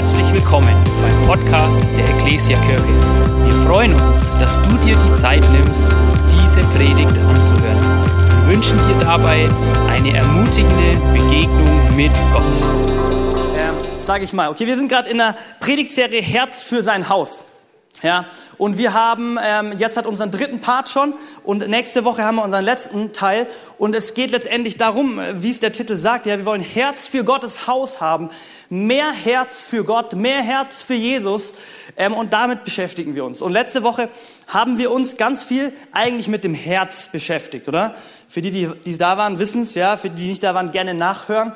Herzlich willkommen beim Podcast der Ecclesia Kirche. Wir freuen uns, dass du dir die Zeit nimmst, diese Predigt anzuhören. Wir wünschen dir dabei eine ermutigende Begegnung mit Gott. Ähm, sage ich mal, okay, wir sind gerade in der Predigtserie Herz für sein Haus. Ja, und wir haben ähm, jetzt hat unseren dritten Part schon und nächste Woche haben wir unseren letzten Teil und es geht letztendlich darum, äh, wie es der Titel sagt, ja, wir wollen Herz für Gottes Haus haben, mehr Herz für Gott, mehr Herz für Jesus ähm, und damit beschäftigen wir uns. Und letzte Woche haben wir uns ganz viel eigentlich mit dem Herz beschäftigt, oder? Für die, die, die da waren, wissen es, ja, für die, die nicht da waren, gerne nachhören.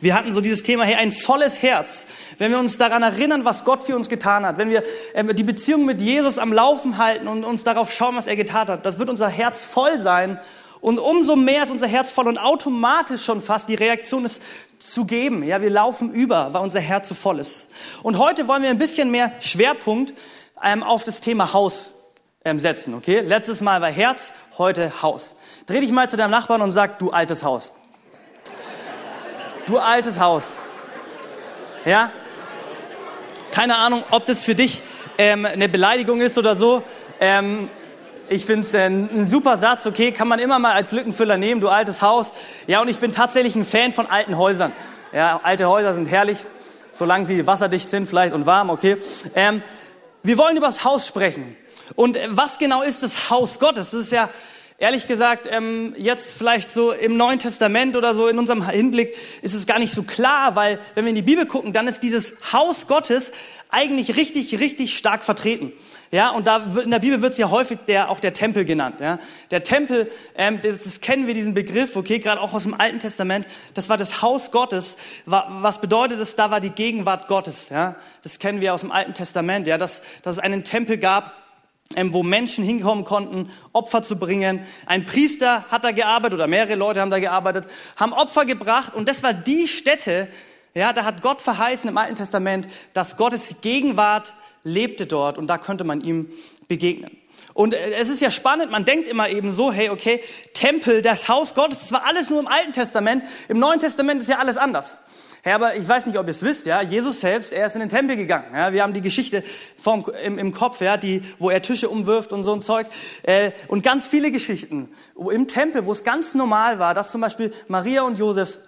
Wir hatten so dieses Thema, hey, ein volles Herz. Wenn wir uns daran erinnern, was Gott für uns getan hat, wenn wir äh, die Beziehung mit Jesus am Laufen halten und uns darauf schauen, was er getan hat, das wird unser Herz voll sein. Und umso mehr ist unser Herz voll und automatisch schon fast die Reaktion ist zu geben. Ja, wir laufen über, weil unser Herz so voll ist. Und heute wollen wir ein bisschen mehr Schwerpunkt ähm, auf das Thema Haus ähm, setzen. Okay, letztes Mal war Herz, heute Haus. Dreh dich mal zu deinem Nachbarn und sag, du altes Haus. Du altes Haus. Ja? Keine Ahnung, ob das für dich ähm, eine Beleidigung ist oder so. Ähm, ich finde es ein, ein, super Satz, okay, kann man immer mal als Lückenfüller nehmen, du altes Haus. Ja, und ich bin tatsächlich ein Fan von alten Häusern. Ja, alte Häuser sind herrlich, solange sie wasserdicht sind vielleicht und warm, okay. Ähm, wir wollen über das Haus sprechen. Und äh, was genau ist das Haus Gottes? Das ist ja ehrlich gesagt, ähm, jetzt vielleicht so im Neuen Testament oder so in unserem Hinblick ist es gar nicht so klar, weil wenn wir in die Bibel gucken, dann ist dieses Haus Gottes eigentlich richtig, richtig stark vertreten. Ja, und da wird, in der Bibel wird es ja häufig der, auch der Tempel genannt. Ja, der Tempel, ähm, das, das kennen wir diesen Begriff, okay, gerade auch aus dem Alten Testament. Das war das Haus Gottes. Was bedeutet es? Da war die Gegenwart Gottes. Ja, das kennen wir aus dem Alten Testament. Ja, dass, dass es einen Tempel gab wo Menschen hinkommen konnten, Opfer zu bringen. Ein Priester hat da gearbeitet oder mehrere Leute haben da gearbeitet, haben Opfer gebracht und das war die Stätte, ja, da hat Gott verheißen im Alten Testament, dass Gottes Gegenwart lebte dort und da könnte man ihm begegnen. Und es ist ja spannend, man denkt immer eben so, hey, okay, Tempel, das Haus Gottes, das war alles nur im Alten Testament, im Neuen Testament ist ja alles anders. Ja, aber ich weiß nicht, ob ihr es wisst, ja, Jesus selbst, er ist in den Tempel gegangen. Ja, wir haben die Geschichte vom, im, im Kopf, ja, die, wo er Tische umwirft und so ein Zeug. Äh, und ganz viele Geschichten wo im Tempel, wo es ganz normal war, dass zum Beispiel Maria und Josef,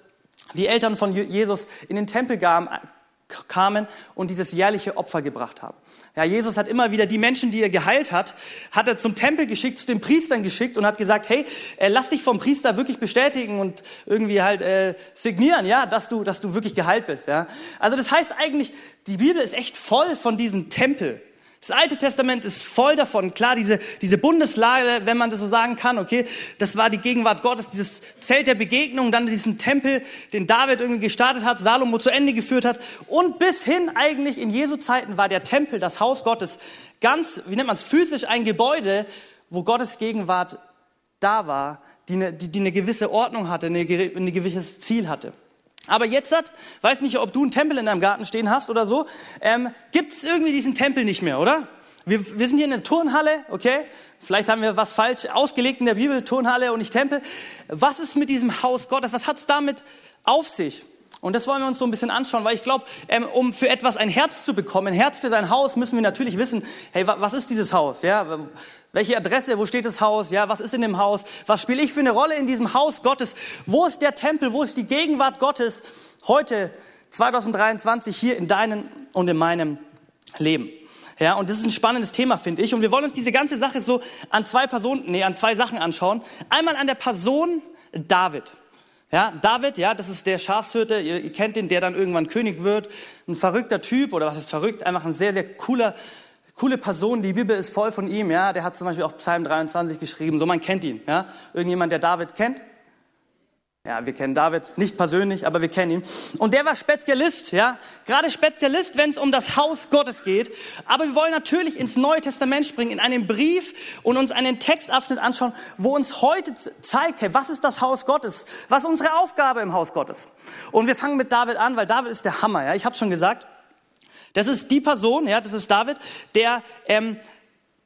die Eltern von Jesus, in den Tempel kamen und dieses jährliche Opfer gebracht haben. Ja, Jesus hat immer wieder die Menschen, die er geheilt hat, hat er zum Tempel geschickt, zu den Priestern geschickt und hat gesagt, hey, äh, lass dich vom Priester wirklich bestätigen und irgendwie halt äh, signieren, ja, dass du, dass du wirklich geheilt bist. Ja. Also das heißt eigentlich, die Bibel ist echt voll von diesem Tempel. Das Alte Testament ist voll davon. Klar, diese, diese Bundeslage, wenn man das so sagen kann, okay, das war die Gegenwart Gottes, dieses Zelt der Begegnung, dann diesen Tempel, den David irgendwie gestartet hat, Salomo zu Ende geführt hat. Und bis hin eigentlich in Jesu Zeiten war der Tempel, das Haus Gottes, ganz, wie nennt man es, physisch ein Gebäude, wo Gottes Gegenwart da war, die eine, die, die eine gewisse Ordnung hatte, eine, ein gewisses Ziel hatte. Aber jetzt hat, weiß nicht, ob du einen Tempel in deinem Garten stehen hast oder so, ähm, gibt es irgendwie diesen Tempel nicht mehr, oder? Wir, wir sind hier in der Turnhalle, okay? Vielleicht haben wir was falsch ausgelegt in der Bibel, Turnhalle und nicht Tempel. Was ist mit diesem Haus Gottes? Was hat es damit auf sich? Und das wollen wir uns so ein bisschen anschauen, weil ich glaube, ähm, um für etwas ein Herz zu bekommen, ein Herz für sein Haus, müssen wir natürlich wissen, hey, was ist dieses Haus? Ja, welche Adresse, wo steht das Haus? Ja, was ist in dem Haus? Was spiele ich für eine Rolle in diesem Haus Gottes? Wo ist der Tempel? Wo ist die Gegenwart Gottes heute 2023 hier in deinem und in meinem Leben? Ja, und das ist ein spannendes Thema, finde ich. Und wir wollen uns diese ganze Sache so an zwei Personen, nee, an zwei Sachen anschauen. Einmal an der Person David. Ja, David, ja, das ist der Schafshirte, ihr, ihr, kennt den, der dann irgendwann König wird. Ein verrückter Typ, oder was ist verrückt? Einfach ein sehr, sehr cooler, coole Person. Die Bibel ist voll von ihm, ja. Der hat zum Beispiel auch Psalm 23 geschrieben, so man kennt ihn, ja. Irgendjemand, der David kennt? Ja, wir kennen David nicht persönlich, aber wir kennen ihn. Und der war Spezialist, ja, gerade Spezialist, wenn es um das Haus Gottes geht. Aber wir wollen natürlich ins Neue Testament springen, in einen Brief und uns einen Textabschnitt anschauen, wo uns heute zeigt, hey, was ist das Haus Gottes? Was ist unsere Aufgabe im Haus Gottes? Und wir fangen mit David an, weil David ist der Hammer, ja. Ich habe schon gesagt, das ist die Person, ja, das ist David, der ähm,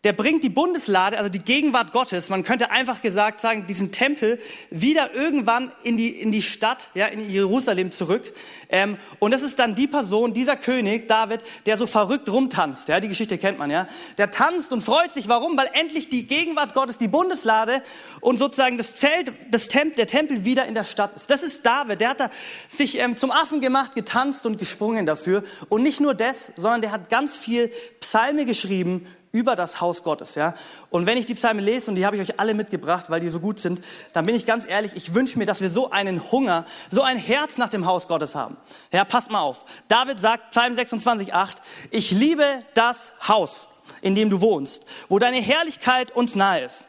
der bringt die Bundeslade, also die Gegenwart Gottes, man könnte einfach gesagt sagen, diesen Tempel wieder irgendwann in die, in die Stadt, ja, in Jerusalem zurück. Ähm, und das ist dann die Person, dieser König, David, der so verrückt rumtanzt. Ja, die Geschichte kennt man, ja. Der tanzt und freut sich. Warum? Weil endlich die Gegenwart Gottes, die Bundeslade und sozusagen das Zelt, das Temp der Tempel wieder in der Stadt ist. Das ist David. Der hat da sich ähm, zum Affen gemacht, getanzt und gesprungen dafür. Und nicht nur das, sondern der hat ganz viel Psalme geschrieben über das Haus Gottes, ja. Und wenn ich die Psalme lese, und die habe ich euch alle mitgebracht, weil die so gut sind, dann bin ich ganz ehrlich, ich wünsche mir, dass wir so einen Hunger, so ein Herz nach dem Haus Gottes haben. Ja, passt mal auf. David sagt, Psalm 26, 8, ich liebe das Haus, in dem du wohnst, wo deine Herrlichkeit uns nahe ist.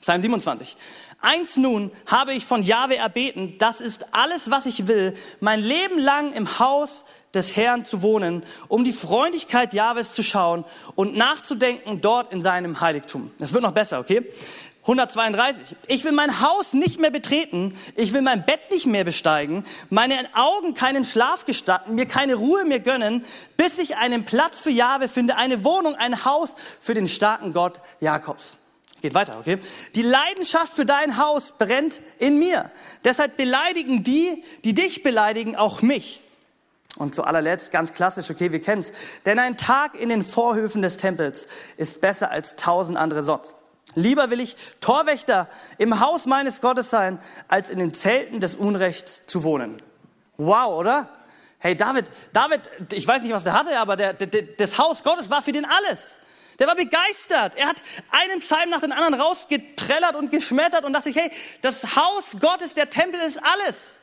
Psalm 27. Eins nun habe ich von Jahwe erbeten, das ist alles, was ich will, mein Leben lang im Haus des Herrn zu wohnen, um die Freundlichkeit Jahwes zu schauen und nachzudenken dort in seinem Heiligtum. Das wird noch besser, okay? 132. Ich will mein Haus nicht mehr betreten, ich will mein Bett nicht mehr besteigen, meine Augen keinen Schlaf gestatten, mir keine Ruhe mehr gönnen, bis ich einen Platz für Jahwe finde, eine Wohnung, ein Haus für den starken Gott Jakobs. Geht weiter, okay? Die Leidenschaft für dein Haus brennt in mir. Deshalb beleidigen die, die dich beleidigen, auch mich. Und zu allerletzt, ganz klassisch, okay, wir kennen's. Denn ein Tag in den Vorhöfen des Tempels ist besser als tausend andere sonst. Lieber will ich Torwächter im Haus meines Gottes sein, als in den Zelten des Unrechts zu wohnen. Wow, oder? Hey, David, David, ich weiß nicht, was der hatte, aber der, der, das Haus Gottes war für den alles. Der war begeistert. Er hat einen Psalm nach dem anderen rausgetrellert und geschmettert und dachte sich, hey, das Haus Gottes, der Tempel ist alles.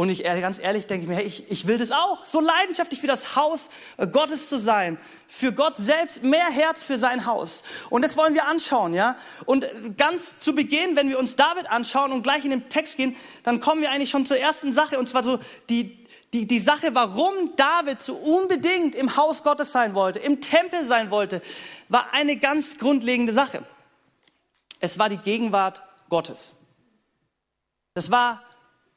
Und ich ganz ehrlich denke ich mir, hey, ich, ich will das auch. So leidenschaftlich für das Haus äh, Gottes zu sein. Für Gott selbst mehr Herz für sein Haus. Und das wollen wir anschauen, ja. Und ganz zu Beginn, wenn wir uns David anschauen und gleich in den Text gehen, dann kommen wir eigentlich schon zur ersten Sache. Und zwar so die, die, die Sache, warum David so unbedingt im Haus Gottes sein wollte, im Tempel sein wollte, war eine ganz grundlegende Sache. Es war die Gegenwart Gottes. Das war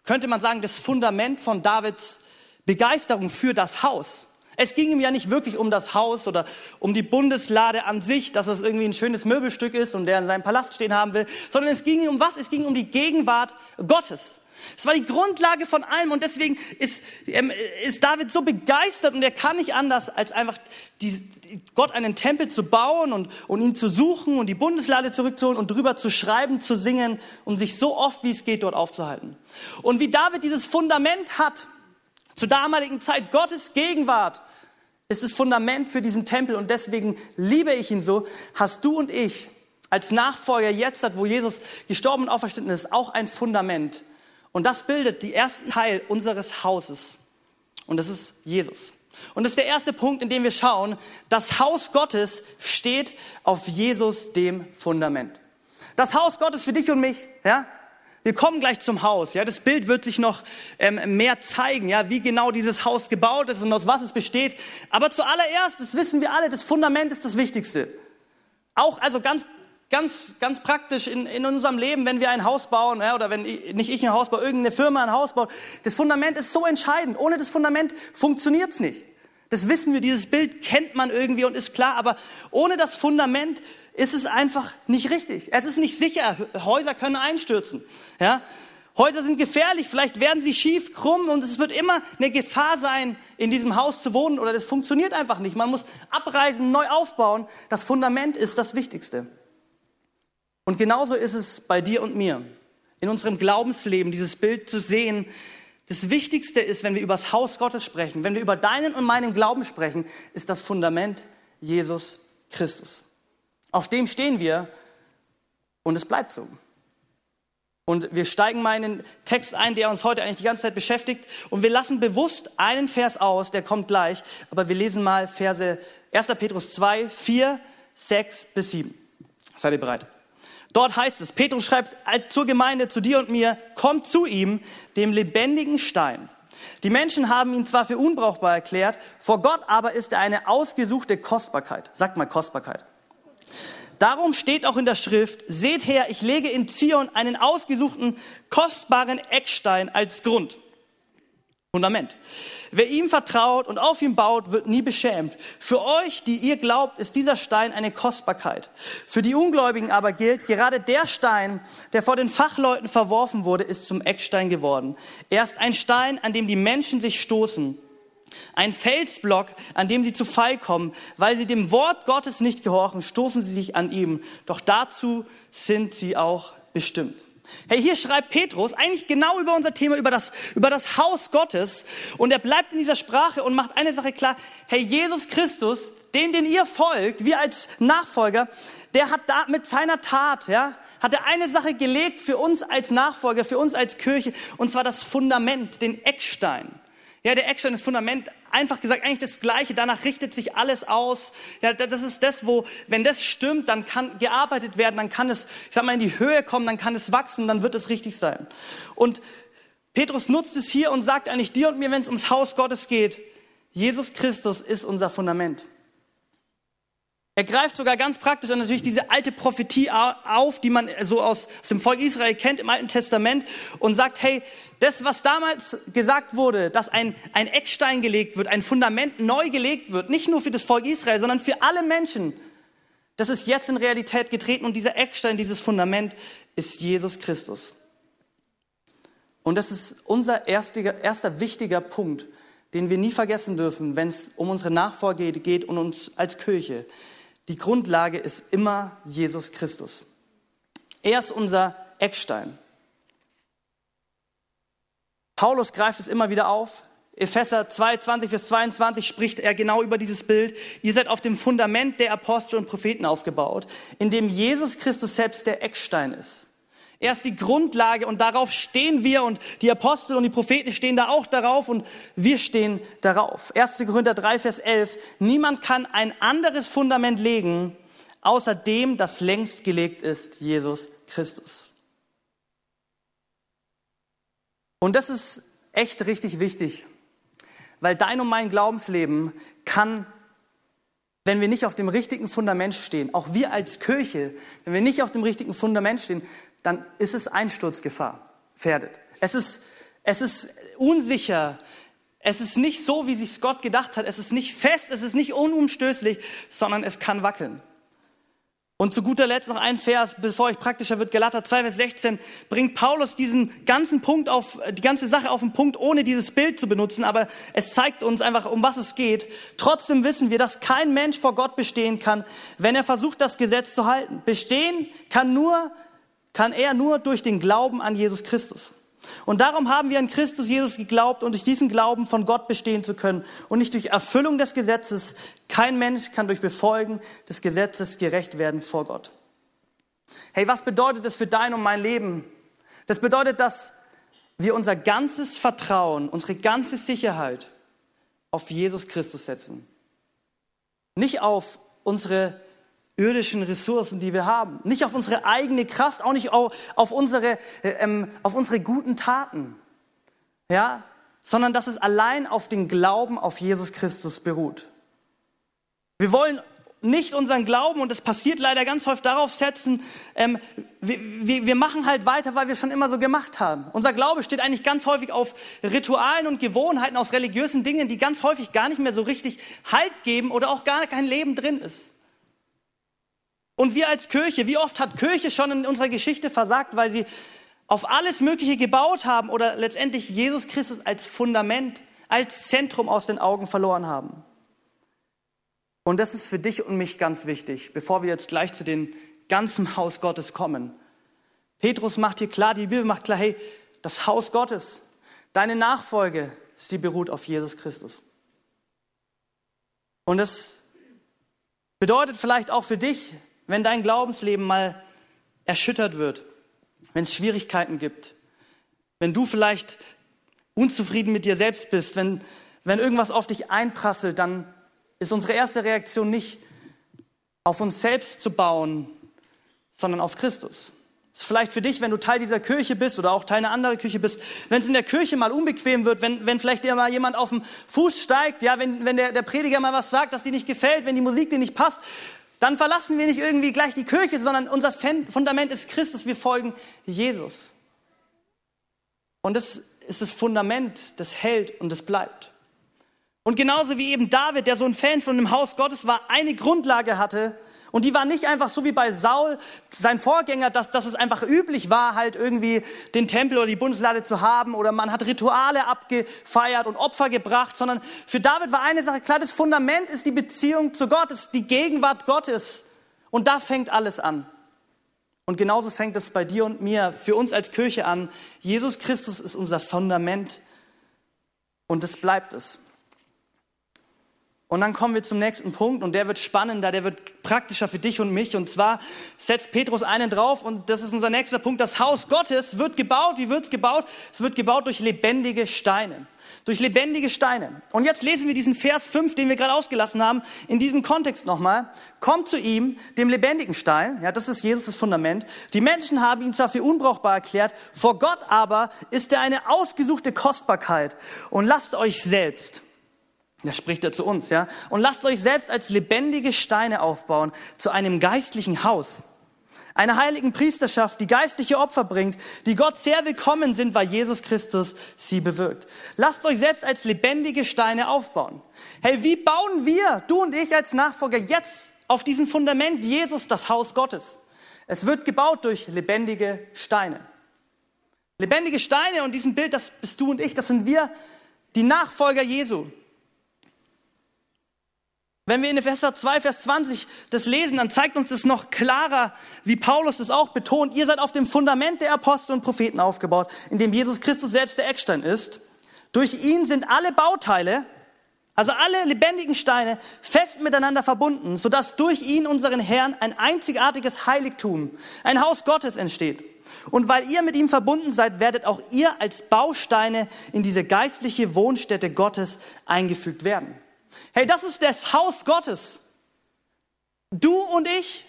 könnte man sagen, das Fundament von Davids Begeisterung für das Haus. Es ging ihm ja nicht wirklich um das Haus oder um die Bundeslade an sich, dass es irgendwie ein schönes Möbelstück ist und der in seinem Palast stehen haben will, sondern es ging ihm um was? Es ging um die Gegenwart Gottes. Es war die Grundlage von allem und deswegen ist, ähm, ist David so begeistert und er kann nicht anders, als einfach die, Gott einen Tempel zu bauen und, und ihn zu suchen und die Bundeslade zurückzuholen und drüber zu schreiben, zu singen und sich so oft wie es geht dort aufzuhalten. Und wie David dieses Fundament hat, zur damaligen Zeit Gottes Gegenwart, ist das Fundament für diesen Tempel und deswegen liebe ich ihn so, hast du und ich als Nachfolger jetzt, wo Jesus gestorben und auferstanden ist, auch ein Fundament und das bildet den ersten Teil unseres Hauses. Und das ist Jesus. Und das ist der erste Punkt, in dem wir schauen, das Haus Gottes steht auf Jesus, dem Fundament. Das Haus Gottes für dich und mich, ja, wir kommen gleich zum Haus. Ja, das Bild wird sich noch ähm, mehr zeigen, ja, wie genau dieses Haus gebaut ist und aus was es besteht. Aber zuallererst, das wissen wir alle, das Fundament ist das Wichtigste. Auch also ganz ganz, ganz praktisch in, in unserem Leben, wenn wir ein Haus bauen, ja, oder wenn ich, nicht ich ein Haus baue, irgendeine Firma ein Haus baut. Das Fundament ist so entscheidend. Ohne das Fundament funktioniert's nicht. Das wissen wir, dieses Bild kennt man irgendwie und ist klar, aber ohne das Fundament ist es einfach nicht richtig. Es ist nicht sicher. Häuser können einstürzen. Ja? Häuser sind gefährlich, vielleicht werden sie schief, krumm und es wird immer eine Gefahr sein, in diesem Haus zu wohnen oder das funktioniert einfach nicht. Man muss abreisen, neu aufbauen. Das Fundament ist das Wichtigste. Und genauso ist es bei dir und mir. In unserem Glaubensleben dieses Bild zu sehen. Das Wichtigste ist, wenn wir über das Haus Gottes sprechen, wenn wir über deinen und meinen Glauben sprechen, ist das Fundament Jesus Christus. Auf dem stehen wir und es bleibt so. Und wir steigen mal in den Text ein, der uns heute eigentlich die ganze Zeit beschäftigt. Und wir lassen bewusst einen Vers aus, der kommt gleich. Aber wir lesen mal Verse 1. Petrus 2, 4, 6 bis 7. Seid ihr bereit? Dort heißt es, Petrus schreibt zur Gemeinde, zu dir und mir, kommt zu ihm, dem lebendigen Stein. Die Menschen haben ihn zwar für unbrauchbar erklärt, vor Gott aber ist er eine ausgesuchte Kostbarkeit. Sagt mal Kostbarkeit. Darum steht auch in der Schrift, seht her, ich lege in Zion einen ausgesuchten, kostbaren Eckstein als Grund. Fundament. Wer ihm vertraut und auf ihn baut, wird nie beschämt. Für euch, die ihr glaubt, ist dieser Stein eine Kostbarkeit. Für die Ungläubigen aber gilt, gerade der Stein, der vor den Fachleuten verworfen wurde, ist zum Eckstein geworden. Er ist ein Stein, an dem die Menschen sich stoßen. Ein Felsblock, an dem sie zu Fall kommen. Weil sie dem Wort Gottes nicht gehorchen, stoßen sie sich an ihm. Doch dazu sind sie auch bestimmt. Hey, hier schreibt Petrus eigentlich genau über unser Thema, über das, über das Haus Gottes. Und er bleibt in dieser Sprache und macht eine Sache klar. Hey, Jesus Christus, den, den ihr folgt, wir als Nachfolger, der hat da mit seiner Tat, ja, hat er eine Sache gelegt für uns als Nachfolger, für uns als Kirche, und zwar das Fundament, den Eckstein. Ja, der Eckstein, das Fundament, einfach gesagt, eigentlich das Gleiche. Danach richtet sich alles aus. Ja, das ist das, wo, wenn das stimmt, dann kann gearbeitet werden, dann kann es, ich sag mal, in die Höhe kommen, dann kann es wachsen, dann wird es richtig sein. Und Petrus nutzt es hier und sagt eigentlich dir und mir, wenn es ums Haus Gottes geht, Jesus Christus ist unser Fundament. Er greift sogar ganz praktisch an natürlich diese alte Prophetie auf, die man so aus, aus, dem Volk Israel kennt im Alten Testament und sagt, hey, das, was damals gesagt wurde, dass ein, ein Eckstein gelegt wird, ein Fundament neu gelegt wird, nicht nur für das Volk Israel, sondern für alle Menschen, das ist jetzt in Realität getreten und dieser Eckstein, dieses Fundament ist Jesus Christus. Und das ist unser erster, erster wichtiger Punkt, den wir nie vergessen dürfen, wenn es um unsere Nachfolge geht und uns als Kirche. Die Grundlage ist immer Jesus Christus. Er ist unser Eckstein. Paulus greift es immer wieder auf. Epheser 2, 20 bis 22 spricht er genau über dieses Bild. Ihr seid auf dem Fundament der Apostel und Propheten aufgebaut, in dem Jesus Christus selbst der Eckstein ist. Er ist die Grundlage und darauf stehen wir und die Apostel und die Propheten stehen da auch darauf und wir stehen darauf. 1. Korinther 3, Vers 11. Niemand kann ein anderes Fundament legen, außer dem, das längst gelegt ist, Jesus Christus. Und das ist echt richtig wichtig, weil dein und mein Glaubensleben kann wenn wir nicht auf dem richtigen Fundament stehen, auch wir als Kirche, wenn wir nicht auf dem richtigen Fundament stehen, dann ist es Einsturzgefahr, gefährdet. Es ist, es ist unsicher. Es ist nicht so, wie sich Gott gedacht hat. Es ist nicht fest, es ist nicht unumstößlich, sondern es kann wackeln. Und zu guter Letzt noch ein Vers, bevor ich praktischer wird, Galater 2, Vers 16, bringt Paulus diesen ganzen Punkt auf, die ganze Sache auf den Punkt, ohne dieses Bild zu benutzen, aber es zeigt uns einfach, um was es geht. Trotzdem wissen wir, dass kein Mensch vor Gott bestehen kann, wenn er versucht, das Gesetz zu halten. Bestehen kann nur kann er nur durch den Glauben an Jesus Christus. Und darum haben wir an Christus Jesus geglaubt und durch diesen Glauben von Gott bestehen zu können und nicht durch Erfüllung des Gesetzes. Kein Mensch kann durch Befolgen des Gesetzes gerecht werden vor Gott. Hey, was bedeutet das für dein und mein Leben? Das bedeutet, dass wir unser ganzes Vertrauen, unsere ganze Sicherheit auf Jesus Christus setzen. Nicht auf unsere irdischen Ressourcen, die wir haben. Nicht auf unsere eigene Kraft, auch nicht auf, unsere, äh, ähm, auf unsere guten Taten. Ja, sondern dass es allein auf den Glauben auf Jesus Christus beruht. Wir wollen nicht unseren Glauben, und das passiert leider ganz häufig, darauf setzen, ähm, wir, wir, wir machen halt weiter, weil wir es schon immer so gemacht haben. Unser Glaube steht eigentlich ganz häufig auf Ritualen und Gewohnheiten aus religiösen Dingen, die ganz häufig gar nicht mehr so richtig Halt geben oder auch gar kein Leben drin ist. Und wir als Kirche, wie oft hat Kirche schon in unserer Geschichte versagt, weil sie auf alles Mögliche gebaut haben oder letztendlich Jesus Christus als Fundament, als Zentrum aus den Augen verloren haben. Und das ist für dich und mich ganz wichtig, bevor wir jetzt gleich zu dem ganzen Haus Gottes kommen. Petrus macht hier klar, die Bibel macht klar, hey, das Haus Gottes, deine Nachfolge, sie beruht auf Jesus Christus. Und das bedeutet vielleicht auch für dich, wenn dein Glaubensleben mal erschüttert wird, wenn es Schwierigkeiten gibt, wenn du vielleicht unzufrieden mit dir selbst bist, wenn, wenn irgendwas auf dich einprasselt, dann ist unsere erste Reaktion nicht auf uns selbst zu bauen, sondern auf Christus. Das ist vielleicht für dich, wenn du Teil dieser Kirche bist oder auch Teil einer anderen Kirche bist, wenn es in der Kirche mal unbequem wird, wenn, wenn vielleicht dir mal jemand auf den Fuß steigt, ja, wenn, wenn der, der Prediger mal was sagt, das dir nicht gefällt, wenn die Musik dir nicht passt, dann verlassen wir nicht irgendwie gleich die Kirche, sondern unser Fundament ist Christus. Wir folgen Jesus. Und das ist das Fundament, das hält und das bleibt. Und genauso wie eben David, der so ein Fan von dem Haus Gottes war, eine Grundlage hatte, und die war nicht einfach so wie bei Saul, sein Vorgänger, dass, dass es einfach üblich war, halt irgendwie den Tempel oder die Bundeslade zu haben oder man hat Rituale abgefeiert und Opfer gebracht, sondern für David war eine Sache klar, das Fundament ist die Beziehung zu Gott, ist die Gegenwart Gottes. Und da fängt alles an. Und genauso fängt es bei dir und mir, für uns als Kirche an. Jesus Christus ist unser Fundament und es bleibt es. Und dann kommen wir zum nächsten Punkt und der wird spannender, der wird praktischer für dich und mich. Und zwar setzt Petrus einen drauf und das ist unser nächster Punkt. Das Haus Gottes wird gebaut. Wie wird es gebaut? Es wird gebaut durch lebendige Steine. Durch lebendige Steine. Und jetzt lesen wir diesen Vers 5, den wir gerade ausgelassen haben, in diesem Kontext nochmal. Kommt zu ihm, dem lebendigen Stein. Ja, das ist Jesus Fundament. Die Menschen haben ihn zwar für unbrauchbar erklärt, vor Gott aber ist er eine ausgesuchte Kostbarkeit. Und lasst euch selbst da spricht er zu uns, ja. Und lasst euch selbst als lebendige Steine aufbauen zu einem geistlichen Haus. Einer heiligen Priesterschaft, die geistliche Opfer bringt, die Gott sehr willkommen sind, weil Jesus Christus sie bewirkt. Lasst euch selbst als lebendige Steine aufbauen. Hey, wie bauen wir, du und ich als Nachfolger, jetzt auf diesem Fundament Jesus das Haus Gottes? Es wird gebaut durch lebendige Steine. Lebendige Steine und diesem Bild, das bist du und ich, das sind wir, die Nachfolger Jesu. Wenn wir in Epheser 2, Vers 20 das lesen, dann zeigt uns das noch klarer, wie Paulus es auch betont. Ihr seid auf dem Fundament der Apostel und Propheten aufgebaut, in dem Jesus Christus selbst der Eckstein ist. Durch ihn sind alle Bauteile, also alle lebendigen Steine, fest miteinander verbunden, sodass durch ihn, unseren Herrn, ein einzigartiges Heiligtum, ein Haus Gottes entsteht. Und weil ihr mit ihm verbunden seid, werdet auch ihr als Bausteine in diese geistliche Wohnstätte Gottes eingefügt werden. Hey, das ist das Haus Gottes. Du und ich,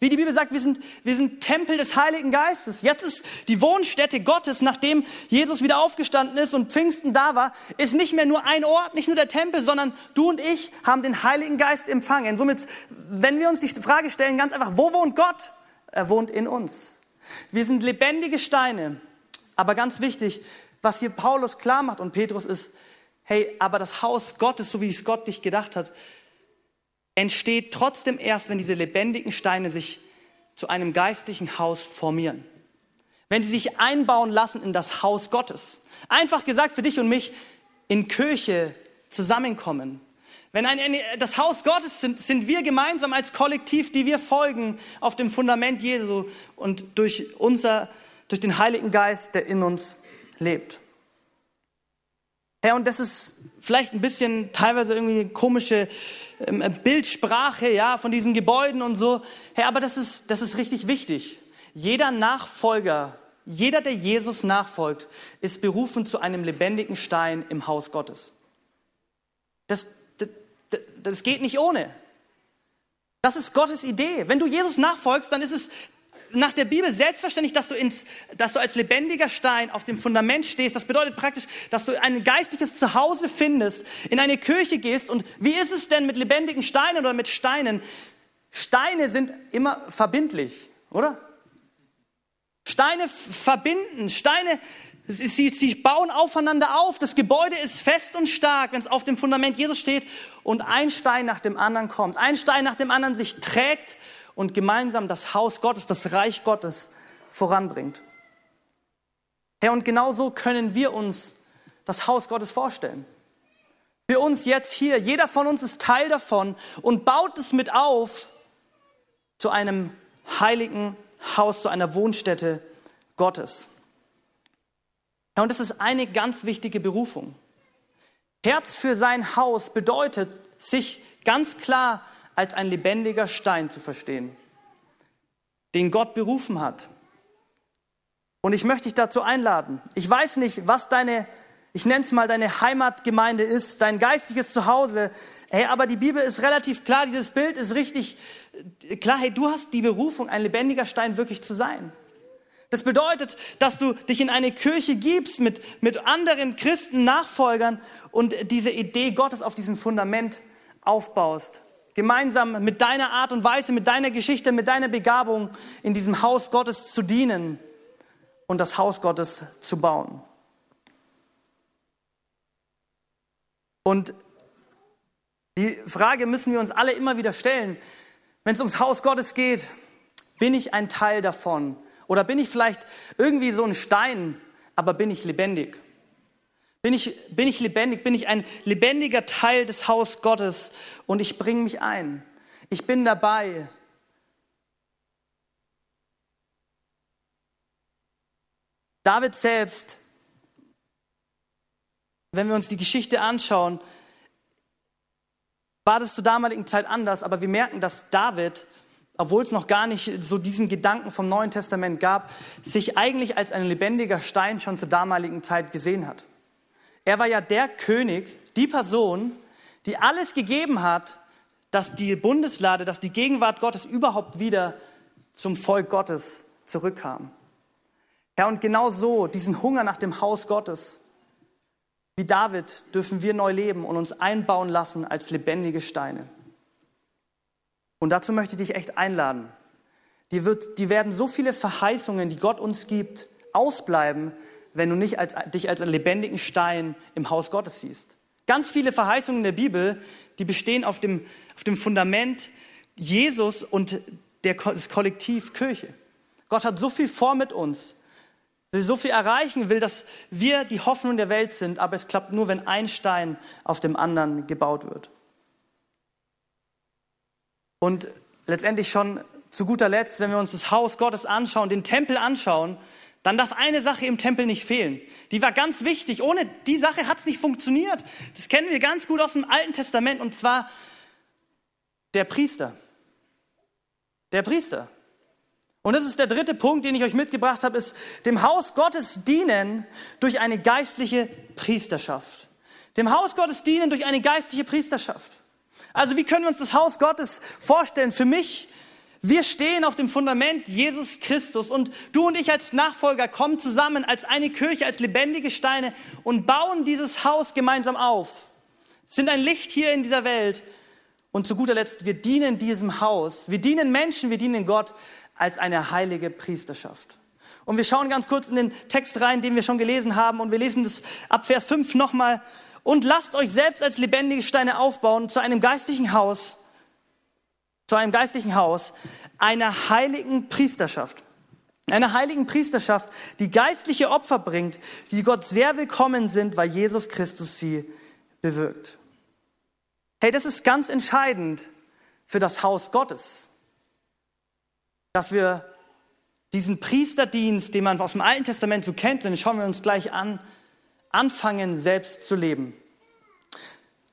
wie die Bibel sagt, wir sind, wir sind Tempel des Heiligen Geistes. Jetzt ist die Wohnstätte Gottes, nachdem Jesus wieder aufgestanden ist und Pfingsten da war, ist nicht mehr nur ein Ort, nicht nur der Tempel, sondern du und ich haben den Heiligen Geist empfangen. Somit, wenn wir uns die Frage stellen, ganz einfach, wo wohnt Gott? Er wohnt in uns. Wir sind lebendige Steine. Aber ganz wichtig, was hier Paulus klar macht und Petrus ist, hey, aber das Haus Gottes, so wie es Gott dich gedacht hat, entsteht trotzdem erst, wenn diese lebendigen Steine sich zu einem geistlichen Haus formieren. Wenn sie sich einbauen lassen in das Haus Gottes. Einfach gesagt für dich und mich, in Kirche zusammenkommen. Wenn ein, das Haus Gottes sind, sind wir gemeinsam als Kollektiv, die wir folgen auf dem Fundament Jesu und durch unser, durch den Heiligen Geist, der in uns lebt. Ja, und das ist vielleicht ein bisschen teilweise irgendwie komische ähm, Bildsprache, ja, von diesen Gebäuden und so. Ja, aber das ist, das ist richtig wichtig. Jeder Nachfolger, jeder, der Jesus nachfolgt, ist berufen zu einem lebendigen Stein im Haus Gottes. Das, das, das geht nicht ohne. Das ist Gottes Idee. Wenn du Jesus nachfolgst, dann ist es nach der Bibel selbstverständlich, dass du, ins, dass du als lebendiger Stein auf dem Fundament stehst. Das bedeutet praktisch, dass du ein geistliches Zuhause findest, in eine Kirche gehst. Und wie ist es denn mit lebendigen Steinen oder mit Steinen? Steine sind immer verbindlich, oder? Steine verbinden, Steine, sie, sie bauen aufeinander auf. Das Gebäude ist fest und stark, wenn es auf dem Fundament Jesus steht und ein Stein nach dem anderen kommt, ein Stein nach dem anderen sich trägt und gemeinsam das Haus Gottes, das Reich Gottes voranbringt. Herr, und genau so können wir uns das Haus Gottes vorstellen. Für uns jetzt hier, jeder von uns ist Teil davon und baut es mit auf zu einem heiligen Haus, zu einer Wohnstätte Gottes. Ja, und das ist eine ganz wichtige Berufung. Herz für sein Haus bedeutet, sich ganz klar als ein lebendiger Stein zu verstehen, den Gott berufen hat. Und ich möchte dich dazu einladen. Ich weiß nicht, was deine, ich nenne es mal deine Heimatgemeinde ist, dein geistliches Zuhause. Hey, aber die Bibel ist relativ klar, dieses Bild ist richtig klar. Hey, du hast die Berufung, ein lebendiger Stein wirklich zu sein. Das bedeutet, dass du dich in eine Kirche gibst mit, mit anderen Christen, Nachfolgern und diese Idee Gottes auf diesem Fundament aufbaust gemeinsam mit deiner Art und Weise, mit deiner Geschichte, mit deiner Begabung in diesem Haus Gottes zu dienen und das Haus Gottes zu bauen. Und die Frage müssen wir uns alle immer wieder stellen, wenn es ums Haus Gottes geht, bin ich ein Teil davon? Oder bin ich vielleicht irgendwie so ein Stein, aber bin ich lebendig? Bin ich, bin ich lebendig? Bin ich ein lebendiger Teil des Haus Gottes und ich bringe mich ein? Ich bin dabei. David selbst, wenn wir uns die Geschichte anschauen, war das zur damaligen Zeit anders, aber wir merken, dass David, obwohl es noch gar nicht so diesen Gedanken vom Neuen Testament gab, sich eigentlich als ein lebendiger Stein schon zur damaligen Zeit gesehen hat. Er war ja der König, die Person, die alles gegeben hat, dass die Bundeslade, dass die Gegenwart Gottes überhaupt wieder zum Volk Gottes zurückkam. Ja, und genau so, diesen Hunger nach dem Haus Gottes, wie David dürfen wir neu leben und uns einbauen lassen als lebendige Steine. Und dazu möchte ich dich echt einladen. Die, wird, die werden so viele Verheißungen, die Gott uns gibt, ausbleiben, wenn du nicht als, dich als einen lebendigen Stein im Haus Gottes siehst. Ganz viele Verheißungen der Bibel, die bestehen auf dem, auf dem Fundament Jesus und der, das Kollektiv Kirche. Gott hat so viel vor mit uns will so viel erreichen, will, dass wir die Hoffnung der Welt sind, aber es klappt nur, wenn ein Stein auf dem anderen gebaut wird. Und letztendlich schon zu guter Letzt, wenn wir uns das Haus Gottes anschauen, den Tempel anschauen, dann darf eine Sache im Tempel nicht fehlen. Die war ganz wichtig. Ohne die Sache hat es nicht funktioniert. Das kennen wir ganz gut aus dem Alten Testament und zwar der Priester. Der Priester. Und das ist der dritte Punkt, den ich euch mitgebracht habe, ist dem Haus Gottes dienen durch eine geistliche Priesterschaft. Dem Haus Gottes dienen durch eine geistliche Priesterschaft. Also wie können wir uns das Haus Gottes vorstellen? Für mich, wir stehen auf dem Fundament Jesus Christus und du und ich als Nachfolger kommen zusammen als eine Kirche, als lebendige Steine und bauen dieses Haus gemeinsam auf. Sind ein Licht hier in dieser Welt. Und zu guter Letzt, wir dienen diesem Haus. Wir dienen Menschen, wir dienen Gott als eine heilige Priesterschaft. Und wir schauen ganz kurz in den Text rein, den wir schon gelesen haben, und wir lesen das ab Vers 5 nochmal. Und lasst euch selbst als lebendige Steine aufbauen zu einem geistlichen Haus, zu einem geistlichen Haus, einer heiligen Priesterschaft. Einer heiligen Priesterschaft, die geistliche Opfer bringt, die Gott sehr willkommen sind, weil Jesus Christus sie bewirkt. Hey, das ist ganz entscheidend für das Haus Gottes dass wir diesen Priesterdienst, den man aus dem Alten Testament so kennt, den schauen wir uns gleich an, anfangen selbst zu leben.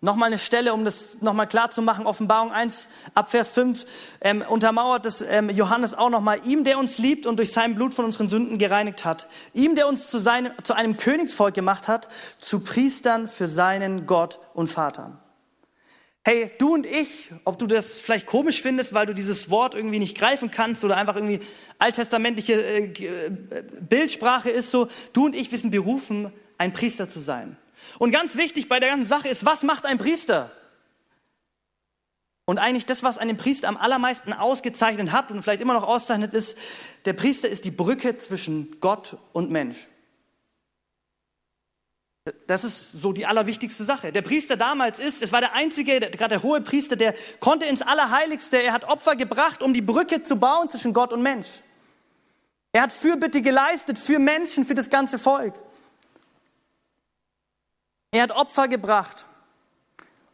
Nochmal eine Stelle, um das nochmal klar zu machen. Offenbarung 1 ab Vers 5 ähm, untermauert das ähm, Johannes auch nochmal. Ihm, der uns liebt und durch sein Blut von unseren Sünden gereinigt hat. Ihm, der uns zu, seinem, zu einem Königsvolk gemacht hat, zu Priestern für seinen Gott und Vater. Hey, du und ich, ob du das vielleicht komisch findest, weil du dieses Wort irgendwie nicht greifen kannst oder einfach irgendwie alttestamentliche äh, äh, Bildsprache ist so, du und ich, wir sind berufen, ein Priester zu sein. Und ganz wichtig bei der ganzen Sache ist, was macht ein Priester? Und eigentlich das, was einen Priester am allermeisten ausgezeichnet hat und vielleicht immer noch auszeichnet, ist, der Priester ist die Brücke zwischen Gott und Mensch. Das ist so die allerwichtigste Sache. Der Priester damals ist, es war der einzige, gerade der hohe Priester, der konnte ins Allerheiligste, er hat Opfer gebracht, um die Brücke zu bauen zwischen Gott und Mensch. Er hat Fürbitte geleistet für Menschen, für das ganze Volk. Er hat Opfer gebracht.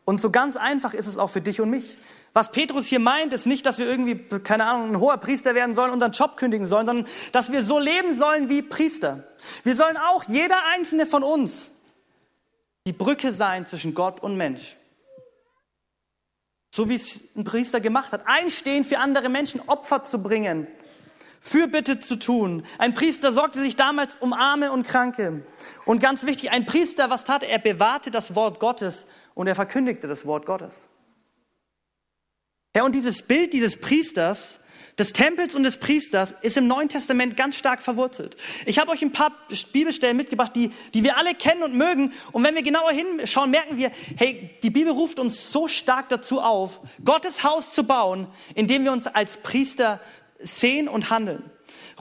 Und so ganz einfach ist es auch für dich und mich. Was Petrus hier meint, ist nicht, dass wir irgendwie, keine Ahnung, ein hoher Priester werden sollen, unseren Job kündigen sollen, sondern dass wir so leben sollen wie Priester. Wir sollen auch, jeder einzelne von uns, die Brücke sein zwischen Gott und Mensch. So wie es ein Priester gemacht hat. Einstehen für andere Menschen, Opfer zu bringen, Fürbitte zu tun. Ein Priester sorgte sich damals um Arme und Kranke. Und ganz wichtig, ein Priester, was tat er? Er bewahrte das Wort Gottes und er verkündigte das Wort Gottes. Ja, und dieses Bild dieses Priesters des Tempels und des Priesters ist im Neuen Testament ganz stark verwurzelt. Ich habe euch ein paar Bibelstellen mitgebracht, die, die wir alle kennen und mögen. Und wenn wir genauer hinschauen, merken wir, hey, die Bibel ruft uns so stark dazu auf, Gottes Haus zu bauen, indem wir uns als Priester sehen und handeln.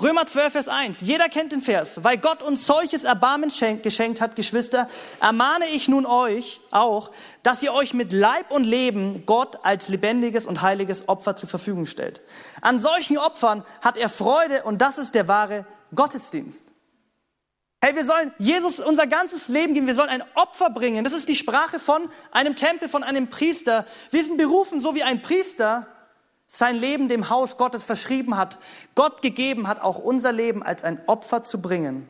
Römer 12, Vers 1. Jeder kennt den Vers. Weil Gott uns solches Erbarmen geschenkt hat, Geschwister, ermahne ich nun euch auch, dass ihr euch mit Leib und Leben Gott als lebendiges und heiliges Opfer zur Verfügung stellt. An solchen Opfern hat er Freude und das ist der wahre Gottesdienst. Hey, wir sollen Jesus unser ganzes Leben geben. Wir sollen ein Opfer bringen. Das ist die Sprache von einem Tempel, von einem Priester. Wir sind berufen, so wie ein Priester sein Leben dem Haus Gottes verschrieben hat, Gott gegeben hat, auch unser Leben als ein Opfer zu bringen.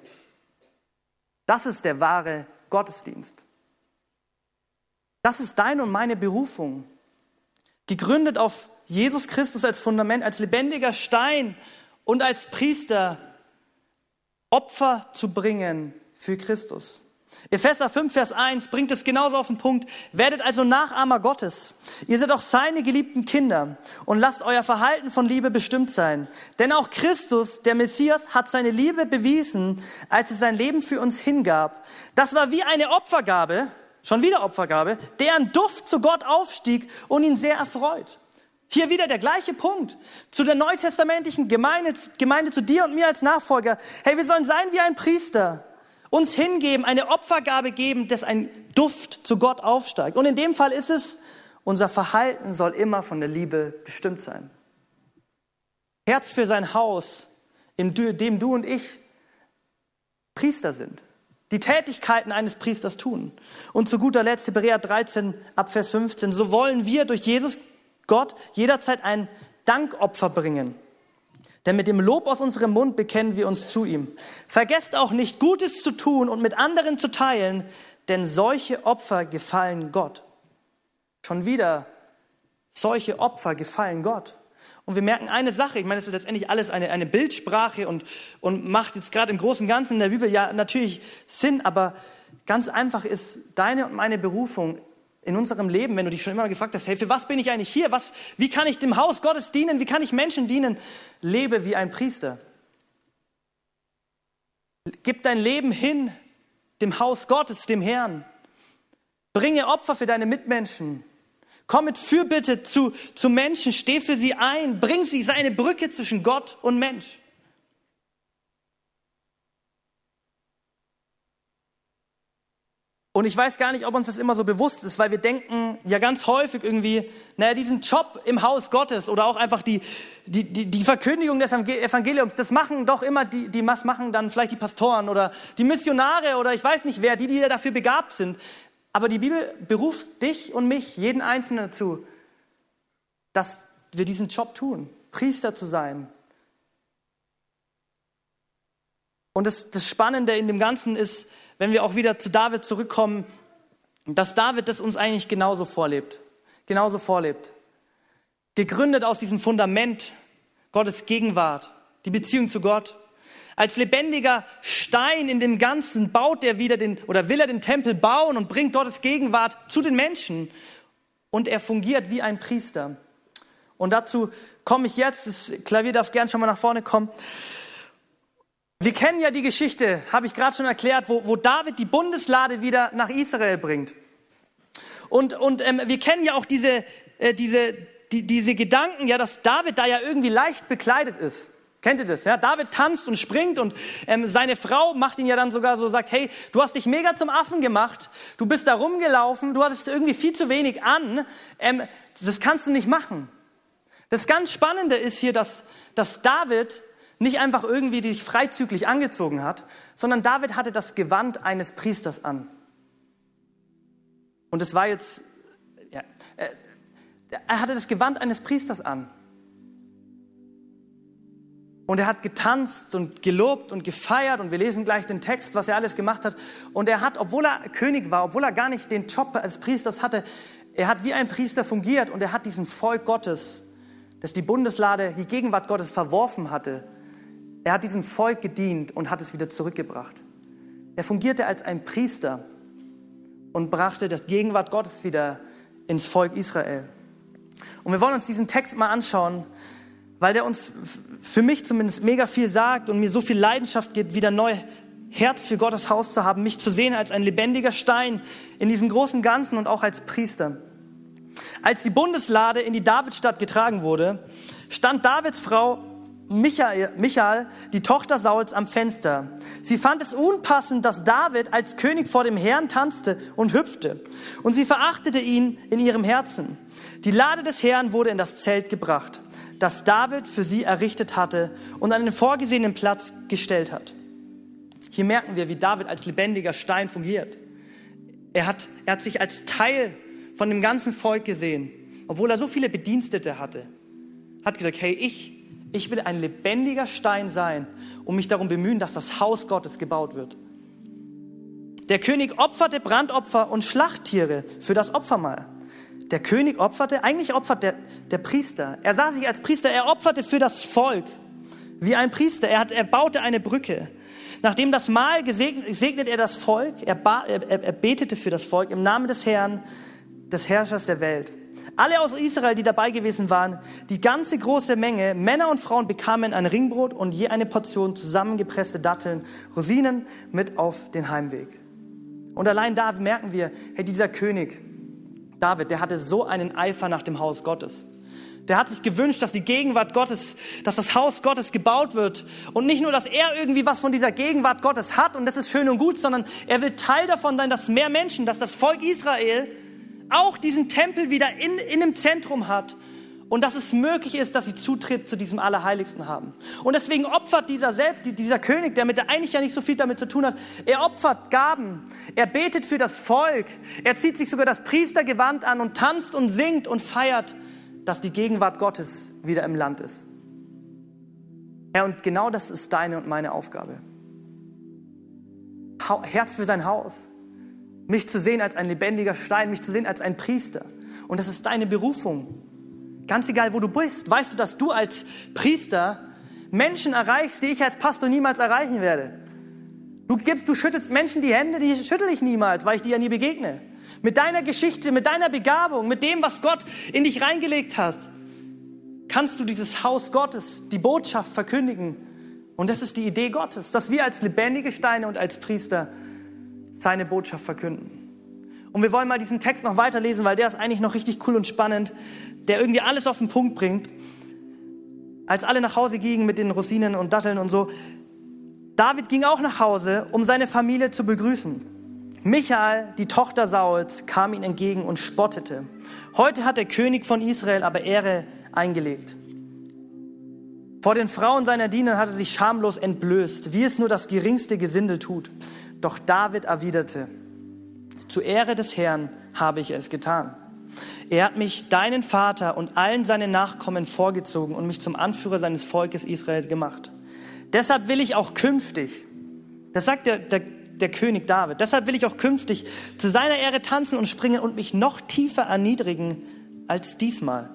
Das ist der wahre Gottesdienst. Das ist deine und meine Berufung. Gegründet auf Jesus Christus als Fundament, als lebendiger Stein und als Priester Opfer zu bringen für Christus. Epheser 5, Vers 1 bringt es genauso auf den Punkt. Werdet also Nachahmer Gottes. Ihr seid auch seine geliebten Kinder und lasst euer Verhalten von Liebe bestimmt sein. Denn auch Christus, der Messias, hat seine Liebe bewiesen, als er sein Leben für uns hingab. Das war wie eine Opfergabe, schon wieder Opfergabe, deren Duft zu Gott aufstieg und ihn sehr erfreut. Hier wieder der gleiche Punkt zu der neutestamentlichen Gemeinde, Gemeinde, zu dir und mir als Nachfolger. Hey, wir sollen sein wie ein Priester, uns hingeben, eine Opfergabe geben, dass ein Duft zu Gott aufsteigt. Und in dem Fall ist es, unser Verhalten soll immer von der Liebe bestimmt sein. Herz für sein Haus, in dem du und ich Priester sind, die Tätigkeiten eines Priesters tun. Und zu guter Letzt, Hebräer 13, Abvers 15, so wollen wir durch Jesus Gott jederzeit ein Dankopfer bringen. Denn mit dem Lob aus unserem Mund bekennen wir uns zu ihm. Vergesst auch nicht, Gutes zu tun und mit anderen zu teilen, denn solche Opfer gefallen Gott. Schon wieder, solche Opfer gefallen Gott. Und wir merken eine Sache, ich meine, es ist letztendlich alles eine, eine Bildsprache und, und macht jetzt gerade im Großen und Ganzen in der Bibel ja natürlich Sinn, aber ganz einfach ist deine und meine Berufung in unserem Leben, wenn du dich schon immer gefragt hast, hey, für was bin ich eigentlich hier? Was, wie kann ich dem Haus Gottes dienen? Wie kann ich Menschen dienen? Lebe wie ein Priester. Gib dein Leben hin dem Haus Gottes, dem Herrn. Bringe Opfer für deine Mitmenschen. Komm mit Fürbitte zu, zu Menschen, steh für sie ein, bring sie, sei eine Brücke zwischen Gott und Mensch. Und ich weiß gar nicht, ob uns das immer so bewusst ist, weil wir denken ja ganz häufig irgendwie, naja, diesen Job im Haus Gottes oder auch einfach die, die, die, die Verkündigung des Evangeliums, das machen doch immer die, die machen dann vielleicht die Pastoren oder die Missionare oder ich weiß nicht wer, die, die dafür begabt sind. Aber die Bibel beruft dich und mich, jeden Einzelnen dazu, dass wir diesen Job tun, Priester zu sein. Und das, das Spannende in dem Ganzen ist, wenn wir auch wieder zu David zurückkommen, dass David das uns eigentlich genauso vorlebt. Genauso vorlebt. Gegründet aus diesem Fundament Gottes Gegenwart, die Beziehung zu Gott. Als lebendiger Stein in dem Ganzen baut er wieder den, oder will er den Tempel bauen und bringt Gottes Gegenwart zu den Menschen. Und er fungiert wie ein Priester. Und dazu komme ich jetzt. Das Klavier darf gern schon mal nach vorne kommen. Wir kennen ja die Geschichte, habe ich gerade schon erklärt, wo, wo David die Bundeslade wieder nach Israel bringt. Und, und ähm, wir kennen ja auch diese, äh, diese, die, diese Gedanken, ja, dass David da ja irgendwie leicht bekleidet ist. Kennt ihr das? Ja, David tanzt und springt und ähm, seine Frau macht ihn ja dann sogar so, sagt, hey, du hast dich mega zum Affen gemacht, du bist da rumgelaufen, du hattest irgendwie viel zu wenig an, ähm, das kannst du nicht machen. Das ganz Spannende ist hier, dass, dass David nicht einfach irgendwie dich freizügig angezogen hat, sondern David hatte das Gewand eines Priesters an. Und es war jetzt, ja, er hatte das Gewand eines Priesters an. Und er hat getanzt und gelobt und gefeiert und wir lesen gleich den Text, was er alles gemacht hat. Und er hat, obwohl er König war, obwohl er gar nicht den Job als Priesters hatte, er hat wie ein Priester fungiert und er hat diesem Volk Gottes, das die Bundeslade, die Gegenwart Gottes verworfen hatte, er hat diesem Volk gedient und hat es wieder zurückgebracht. Er fungierte als ein Priester und brachte das Gegenwart Gottes wieder ins Volk Israel. Und wir wollen uns diesen Text mal anschauen, weil der uns für mich zumindest mega viel sagt und mir so viel Leidenschaft gibt, wieder neu Herz für Gottes Haus zu haben, mich zu sehen als ein lebendiger Stein in diesem großen Ganzen und auch als Priester. Als die Bundeslade in die Davidstadt getragen wurde, stand Davids Frau Michael, Michael, die Tochter Sauls, am Fenster. Sie fand es unpassend, dass David als König vor dem Herrn tanzte und hüpfte. Und sie verachtete ihn in ihrem Herzen. Die Lade des Herrn wurde in das Zelt gebracht, das David für sie errichtet hatte und an den vorgesehenen Platz gestellt hat. Hier merken wir, wie David als lebendiger Stein fungiert. Er hat, er hat sich als Teil von dem ganzen Volk gesehen, obwohl er so viele Bedienstete hatte. Hat gesagt, hey, ich ich will ein lebendiger Stein sein und mich darum bemühen, dass das Haus Gottes gebaut wird. Der König opferte Brandopfer und Schlachttiere für das Opfermahl. Der König opferte, eigentlich opfert der, der Priester. Er sah sich als Priester, er opferte für das Volk wie ein Priester. Er, hat, er baute eine Brücke. Nachdem das Mahl gesegnet, segnet er das Volk, er, ba, er, er betete für das Volk im Namen des Herrn, des Herrschers der Welt. Alle aus Israel, die dabei gewesen waren, die ganze große Menge, Männer und Frauen bekamen ein Ringbrot und je eine Portion zusammengepresste Datteln, Rosinen mit auf den Heimweg. Und allein da merken wir, hey, dieser König, David, der hatte so einen Eifer nach dem Haus Gottes. Der hat sich gewünscht, dass die Gegenwart Gottes, dass das Haus Gottes gebaut wird. Und nicht nur, dass er irgendwie was von dieser Gegenwart Gottes hat und das ist schön und gut, sondern er will Teil davon sein, dass mehr Menschen, dass das Volk Israel auch diesen Tempel wieder in, in dem Zentrum hat und dass es möglich ist, dass sie Zutritt zu diesem Allerheiligsten haben. Und deswegen opfert dieser, selbst, dieser König, der mit der eigentlich ja nicht so viel damit zu tun hat, er opfert Gaben, er betet für das Volk, er zieht sich sogar das Priestergewand an und tanzt und singt und feiert, dass die Gegenwart Gottes wieder im Land ist. Ja, und genau das ist deine und meine Aufgabe. Herz für sein Haus mich zu sehen als ein lebendiger Stein, mich zu sehen als ein Priester. Und das ist deine Berufung. Ganz egal, wo du bist, weißt du, dass du als Priester Menschen erreichst, die ich als Pastor niemals erreichen werde. Du gibst, du schüttelst Menschen die Hände, die schüttel ich niemals, weil ich dir ja nie begegne. Mit deiner Geschichte, mit deiner Begabung, mit dem, was Gott in dich reingelegt hat, kannst du dieses Haus Gottes, die Botschaft verkündigen. Und das ist die Idee Gottes, dass wir als lebendige Steine und als Priester seine Botschaft verkünden. Und wir wollen mal diesen Text noch weiterlesen, weil der ist eigentlich noch richtig cool und spannend, der irgendwie alles auf den Punkt bringt. Als alle nach Hause gingen mit den Rosinen und Datteln und so, David ging auch nach Hause, um seine Familie zu begrüßen. Michael, die Tochter Sauls, kam ihm entgegen und spottete. Heute hat der König von Israel aber Ehre eingelegt. Vor den Frauen seiner Diener hatte sich schamlos entblößt, wie es nur das geringste Gesindel tut. Doch David erwiderte, zu Ehre des Herrn habe ich es getan. Er hat mich, deinen Vater und allen seinen Nachkommen vorgezogen und mich zum Anführer seines Volkes Israel gemacht. Deshalb will ich auch künftig, das sagt der, der, der König David, deshalb will ich auch künftig zu seiner Ehre tanzen und springen und mich noch tiefer erniedrigen als diesmal.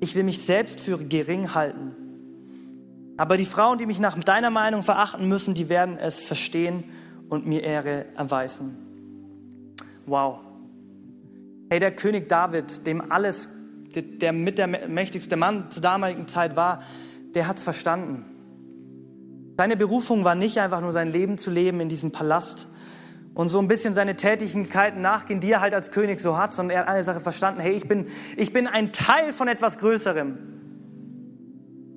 Ich will mich selbst für gering halten. Aber die Frauen, die mich nach deiner Meinung verachten müssen, die werden es verstehen und mir Ehre erweisen. Wow. Hey, der König David, dem alles, der mit der mächtigste Mann zur damaligen Zeit war, der hat es verstanden. Seine Berufung war nicht einfach nur sein Leben zu leben in diesem Palast und so ein bisschen seine Tätigkeiten nachgehen, die er halt als König so hat, sondern er hat eine Sache verstanden. Hey, ich bin, ich bin ein Teil von etwas Größerem.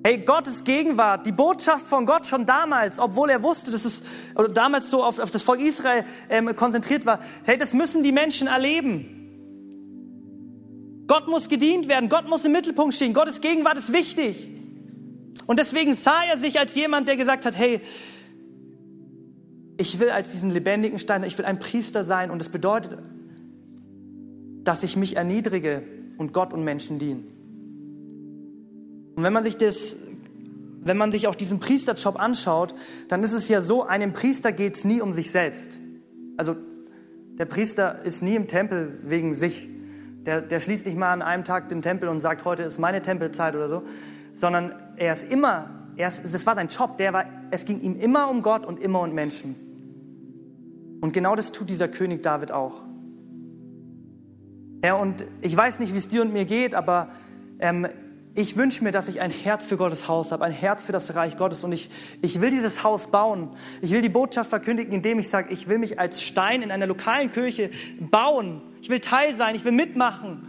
Hey, Gottes Gegenwart, die Botschaft von Gott schon damals, obwohl er wusste, dass es oder damals so auf, auf das Volk Israel ähm, konzentriert war, hey, das müssen die Menschen erleben. Gott muss gedient werden, Gott muss im Mittelpunkt stehen, Gottes Gegenwart ist wichtig. Und deswegen sah er sich als jemand, der gesagt hat, hey, ich will als diesen lebendigen Stein, ich will ein Priester sein und das bedeutet, dass ich mich erniedrige und Gott und Menschen diene. Und wenn man sich das, wenn man sich auch diesen Priesterjob anschaut, dann ist es ja so, einem Priester geht es nie um sich selbst. Also der Priester ist nie im Tempel wegen sich. Der, der schließt nicht mal an einem Tag den Tempel und sagt, heute ist meine Tempelzeit oder so, sondern er ist immer, er ist, das war sein Job, der war, es ging ihm immer um Gott und immer um Menschen. Und genau das tut dieser König David auch. Ja, und ich weiß nicht, wie es dir und mir geht, aber ähm, ich wünsche mir, dass ich ein Herz für Gottes Haus habe, ein Herz für das Reich Gottes und ich, ich will dieses Haus bauen. Ich will die Botschaft verkündigen, indem ich sage, ich will mich als Stein in einer lokalen Kirche bauen. Ich will Teil sein, ich will mitmachen,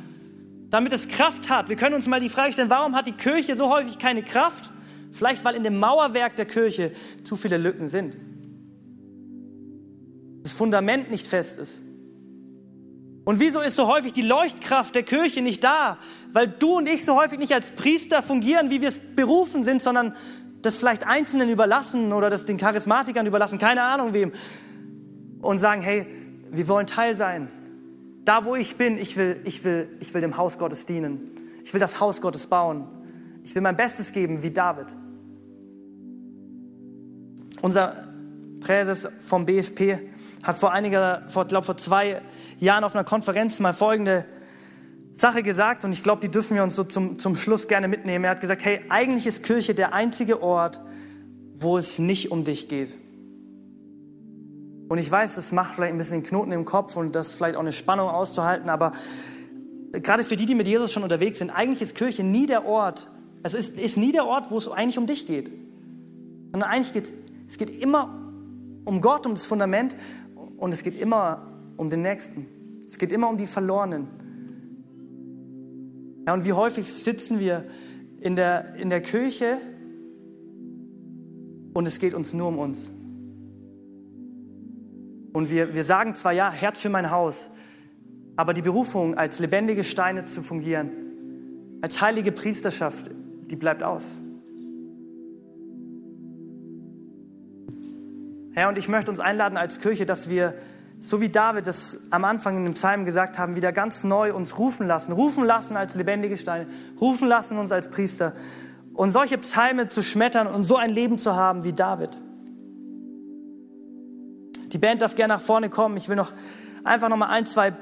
damit es Kraft hat. Wir können uns mal die Frage stellen, warum hat die Kirche so häufig keine Kraft? Vielleicht weil in dem Mauerwerk der Kirche zu viele Lücken sind. Das Fundament nicht fest ist. Und wieso ist so häufig die Leuchtkraft der Kirche nicht da? Weil du und ich so häufig nicht als Priester fungieren, wie wir es berufen sind, sondern das vielleicht Einzelnen überlassen oder das den Charismatikern überlassen, keine Ahnung wem. Und sagen, hey, wir wollen Teil sein. Da, wo ich bin, ich will, ich will, ich will dem Haus Gottes dienen. Ich will das Haus Gottes bauen. Ich will mein Bestes geben, wie David. Unser Präses vom BFP hat vor einiger, vor, glaube vor zwei Jahren auf einer Konferenz mal folgende Sache gesagt und ich glaube, die dürfen wir uns so zum, zum Schluss gerne mitnehmen. Er hat gesagt, hey, eigentlich ist Kirche der einzige Ort, wo es nicht um dich geht. Und ich weiß, das macht vielleicht ein bisschen den Knoten im Kopf und das vielleicht auch eine Spannung auszuhalten, aber gerade für die, die mit Jesus schon unterwegs sind, eigentlich ist Kirche nie der Ort, es ist, ist nie der Ort, wo es eigentlich um dich geht. Sondern eigentlich geht es geht immer um Gott, um das Fundament und es geht immer um den Nächsten. Es geht immer um die Verlorenen. Ja, und wie häufig sitzen wir in der, in der Kirche und es geht uns nur um uns. Und wir, wir sagen zwar, ja, Herz für mein Haus, aber die Berufung, als lebendige Steine zu fungieren, als heilige Priesterschaft, die bleibt aus. Herr, und ich möchte uns einladen als Kirche, dass wir so wie David das am Anfang in dem Psalm gesagt haben, wieder ganz neu uns rufen lassen, rufen lassen als lebendige Steine, rufen lassen uns als Priester und solche Psalme zu schmettern und so ein Leben zu haben wie David. Die Band darf gerne nach vorne kommen. Ich will noch einfach noch mal ein, zwei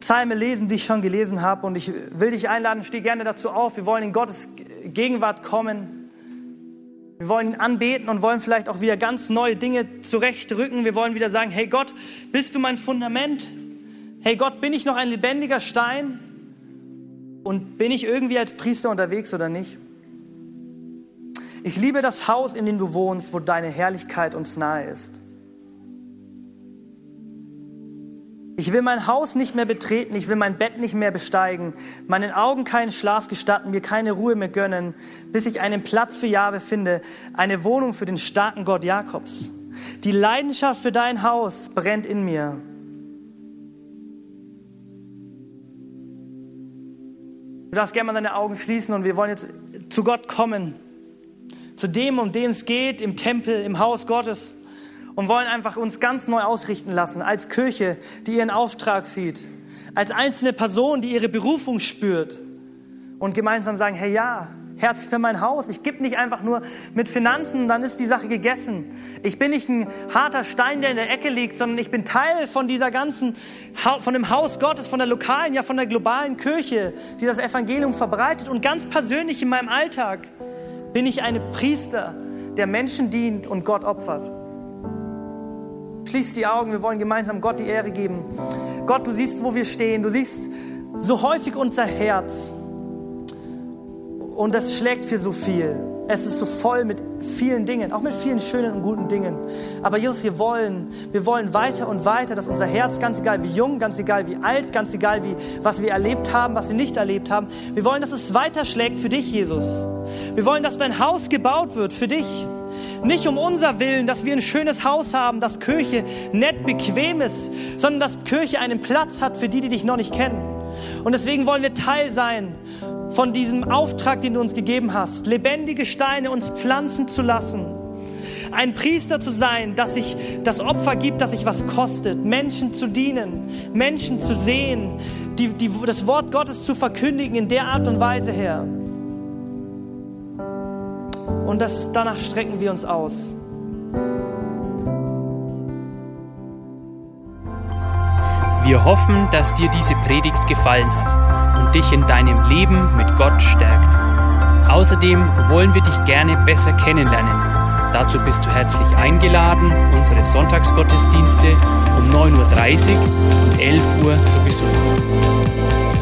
Psalme lesen, die ich schon gelesen habe und ich will dich einladen, steh gerne dazu auf. Wir wollen in Gottes Gegenwart kommen. Wir wollen ihn anbeten und wollen vielleicht auch wieder ganz neue Dinge zurechtrücken. Wir wollen wieder sagen, hey Gott, bist du mein Fundament? Hey Gott, bin ich noch ein lebendiger Stein? Und bin ich irgendwie als Priester unterwegs oder nicht? Ich liebe das Haus, in dem du wohnst, wo deine Herrlichkeit uns nahe ist. Ich will mein Haus nicht mehr betreten, ich will mein Bett nicht mehr besteigen, meinen Augen keinen Schlaf gestatten, mir keine Ruhe mehr gönnen, bis ich einen Platz für Jahwe finde, eine Wohnung für den starken Gott Jakobs. Die Leidenschaft für dein Haus brennt in mir. Du darfst gerne mal deine Augen schließen und wir wollen jetzt zu Gott kommen, zu dem, um den es geht, im Tempel, im Haus Gottes und wollen einfach uns ganz neu ausrichten lassen als Kirche, die ihren Auftrag sieht, als einzelne Person, die ihre Berufung spürt und gemeinsam sagen, hey ja, Herz für mein Haus. Ich gebe nicht einfach nur mit Finanzen, dann ist die Sache gegessen. Ich bin nicht ein harter Stein, der in der Ecke liegt, sondern ich bin Teil von dieser ganzen, von dem Haus Gottes, von der lokalen, ja von der globalen Kirche, die das Evangelium verbreitet. Und ganz persönlich in meinem Alltag bin ich ein Priester, der Menschen dient und Gott opfert. Schließ die Augen, wir wollen gemeinsam Gott die Ehre geben. Gott, du siehst, wo wir stehen. Du siehst so häufig unser Herz. Und das schlägt für so viel. Es ist so voll mit vielen Dingen, auch mit vielen schönen und guten Dingen. Aber Jesus, wir wollen, wir wollen weiter und weiter, dass unser Herz, ganz egal wie jung, ganz egal wie alt, ganz egal wie, was wir erlebt haben, was wir nicht erlebt haben, wir wollen, dass es weiterschlägt für dich, Jesus. Wir wollen, dass dein Haus gebaut wird für dich. Nicht um unser Willen, dass wir ein schönes Haus haben, dass Kirche nett, bequem ist, sondern dass Kirche einen Platz hat für die, die dich noch nicht kennen. Und deswegen wollen wir Teil sein von diesem Auftrag, den du uns gegeben hast, lebendige Steine uns pflanzen zu lassen. Ein Priester zu sein, dass sich das Opfer gibt, dass sich was kostet, Menschen zu dienen, Menschen zu sehen, die, die, das Wort Gottes zu verkündigen in der Art und Weise, Herr. Und das, danach strecken wir uns aus. Wir hoffen, dass dir diese Predigt gefallen hat und dich in deinem Leben mit Gott stärkt. Außerdem wollen wir dich gerne besser kennenlernen. Dazu bist du herzlich eingeladen, unsere Sonntagsgottesdienste um 9.30 Uhr und 11 Uhr zu besuchen.